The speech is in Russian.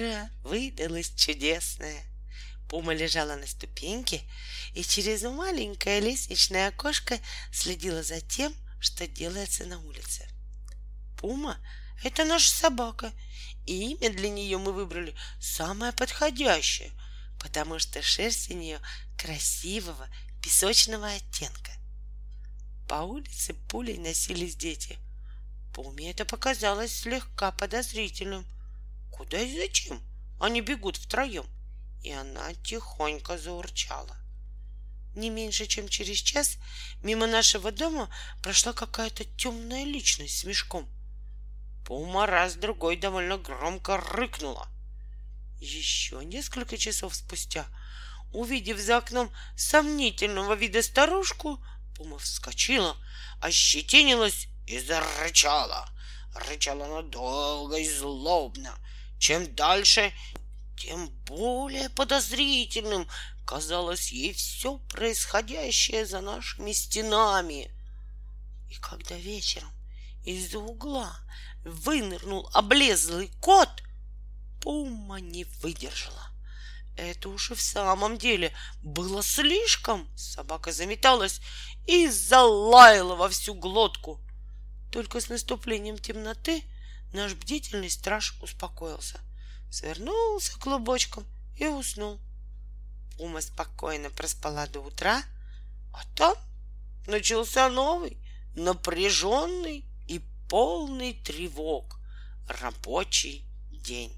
Утро выдалось чудесное. Пума лежала на ступеньке и через маленькое лестничное окошко следила за тем, что делается на улице. Пума — это наша собака, и имя для нее мы выбрали самое подходящее, потому что шерсть у нее красивого песочного оттенка. По улице пулей носились дети. Пуме это показалось слегка подозрительным. Куда и зачем? Они бегут втроем. И она тихонько заурчала. Не меньше, чем через час мимо нашего дома прошла какая-то темная личность с мешком. Пума раз-другой довольно громко рыкнула. Еще несколько часов спустя, увидев за окном сомнительного вида старушку, Пума вскочила, ощетинилась и зарычала. Рычала она долго и злобно. Чем дальше, тем более подозрительным казалось ей все происходящее за нашими стенами. И когда вечером из-за угла вынырнул облезлый кот, Пума не выдержала. Это уж и в самом деле было слишком. Собака заметалась и залаяла во всю глотку. Только с наступлением темноты наш бдительный страж успокоился, свернулся клубочком и уснул. Пума спокойно проспала до утра, а там начался новый, напряженный и полный тревог рабочий день.